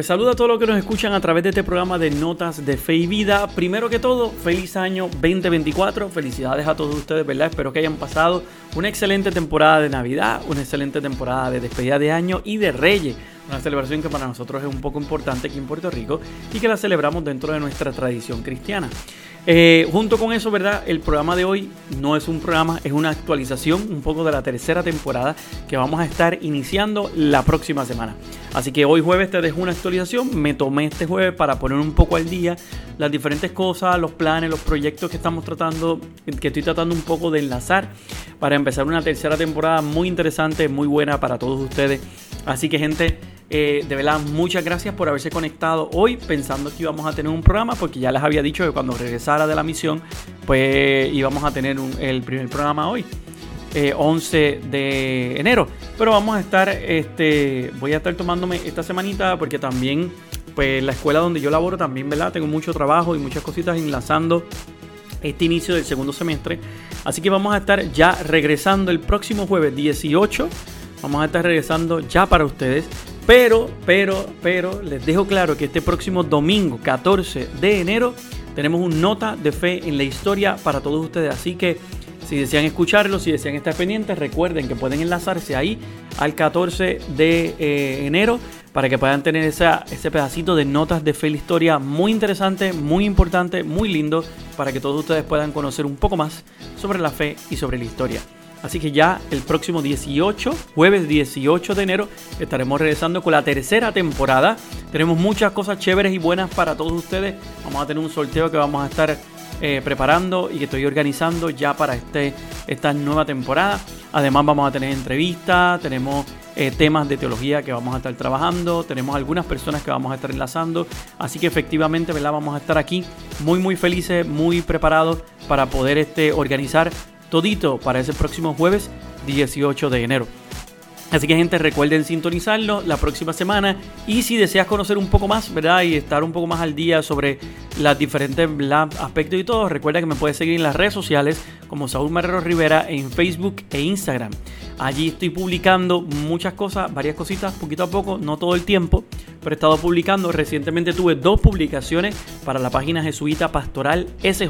Pues saludo a todos los que nos escuchan a través de este programa de Notas de Fe y Vida. Primero que todo, feliz año 2024. Felicidades a todos ustedes, ¿verdad? Espero que hayan pasado una excelente temporada de Navidad, una excelente temporada de despedida de año y de Reyes. Una celebración que para nosotros es un poco importante aquí en Puerto Rico y que la celebramos dentro de nuestra tradición cristiana. Eh, junto con eso, ¿verdad? El programa de hoy no es un programa, es una actualización un poco de la tercera temporada que vamos a estar iniciando la próxima semana. Así que hoy jueves te dejo una actualización. Me tomé este jueves para poner un poco al día las diferentes cosas, los planes, los proyectos que estamos tratando, que estoy tratando un poco de enlazar para empezar una tercera temporada muy interesante, muy buena para todos ustedes. Así que gente, eh, de verdad, muchas gracias por haberse conectado hoy pensando que íbamos a tener un programa, porque ya les había dicho que cuando regresara de la misión, pues íbamos a tener el primer programa hoy. 11 eh, de enero. Pero vamos a estar, este, voy a estar tomándome esta semanita porque también, pues la escuela donde yo laboro también, ¿verdad? Tengo mucho trabajo y muchas cositas enlazando este inicio del segundo semestre. Así que vamos a estar ya regresando el próximo jueves 18. Vamos a estar regresando ya para ustedes pero, pero, pero, les dejo claro que este próximo domingo, 14 de enero, tenemos un nota de fe en la historia para todos ustedes. Así que si desean escucharlo, si desean estar pendientes, recuerden que pueden enlazarse ahí al 14 de eh, enero para que puedan tener ese pedacito de notas de fe en la historia muy interesante, muy importante, muy lindo, para que todos ustedes puedan conocer un poco más sobre la fe y sobre la historia. Así que ya el próximo 18, jueves 18 de enero, estaremos regresando con la tercera temporada. Tenemos muchas cosas chéveres y buenas para todos ustedes. Vamos a tener un sorteo que vamos a estar eh, preparando y que estoy organizando ya para este, esta nueva temporada. Además vamos a tener entrevistas, tenemos eh, temas de teología que vamos a estar trabajando, tenemos algunas personas que vamos a estar enlazando. Así que efectivamente ¿verdad? vamos a estar aquí muy muy felices, muy preparados para poder este, organizar todito para ese próximo jueves 18 de enero. Así que gente, recuerden sintonizarlo la próxima semana y si deseas conocer un poco más, ¿verdad? Y estar un poco más al día sobre las diferentes aspectos y todo, recuerda que me puedes seguir en las redes sociales como Saúl Marrero Rivera en Facebook e Instagram. Allí estoy publicando muchas cosas, varias cositas, poquito a poco, no todo el tiempo, pero he estado publicando. Recientemente tuve dos publicaciones para la página jesuita pastoral SJ.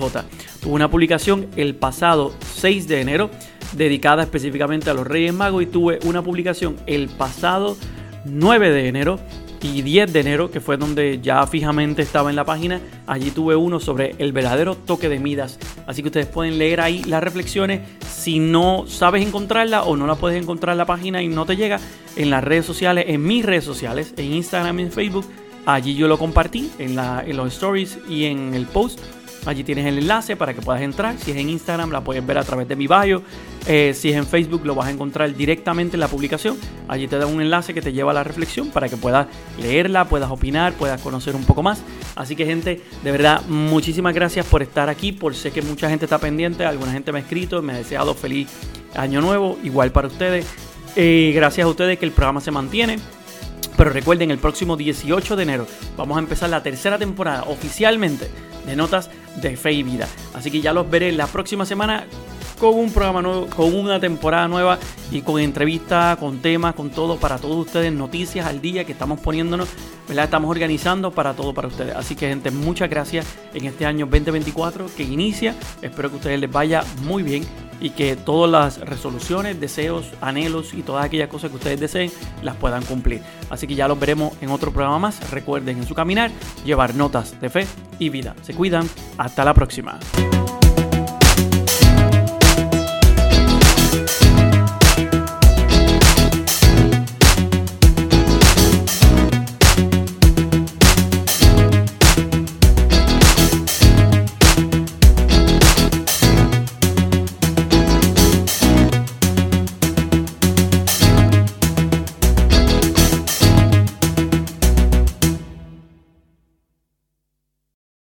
Tuve una publicación el pasado 6 de enero dedicada específicamente a los Reyes Magos y tuve una publicación el pasado 9 de enero y 10 de enero, que fue donde ya fijamente estaba en la página, allí tuve uno sobre el verdadero toque de Midas. Así que ustedes pueden leer ahí las reflexiones. Si no sabes encontrarla o no la puedes encontrar en la página y no te llega, en las redes sociales, en mis redes sociales, en Instagram y en Facebook, allí yo lo compartí en, la, en los stories y en el post Allí tienes el enlace para que puedas entrar. Si es en Instagram, la puedes ver a través de mi bio. Eh, si es en Facebook, lo vas a encontrar directamente en la publicación. Allí te da un enlace que te lleva a la reflexión para que puedas leerla, puedas opinar, puedas conocer un poco más. Así que, gente, de verdad, muchísimas gracias por estar aquí. Por sé que mucha gente está pendiente. Alguna gente me ha escrito, me ha deseado feliz año nuevo. Igual para ustedes. Eh, gracias a ustedes que el programa se mantiene. Pero recuerden, el próximo 18 de enero vamos a empezar la tercera temporada oficialmente de Notas de Fe y Vida. Así que ya los veré la próxima semana con un programa nuevo, con una temporada nueva y con entrevistas, con temas, con todo para todos ustedes, noticias al día que estamos poniéndonos, ¿verdad? Estamos organizando para todo para ustedes. Así que gente, muchas gracias en este año 2024 que inicia. Espero que a ustedes les vaya muy bien y que todas las resoluciones, deseos, anhelos y todas aquellas cosas que ustedes deseen las puedan cumplir. Así que ya los veremos en otro programa más. Recuerden en su caminar llevar notas de fe y vida. Se cuidan. Hasta la próxima.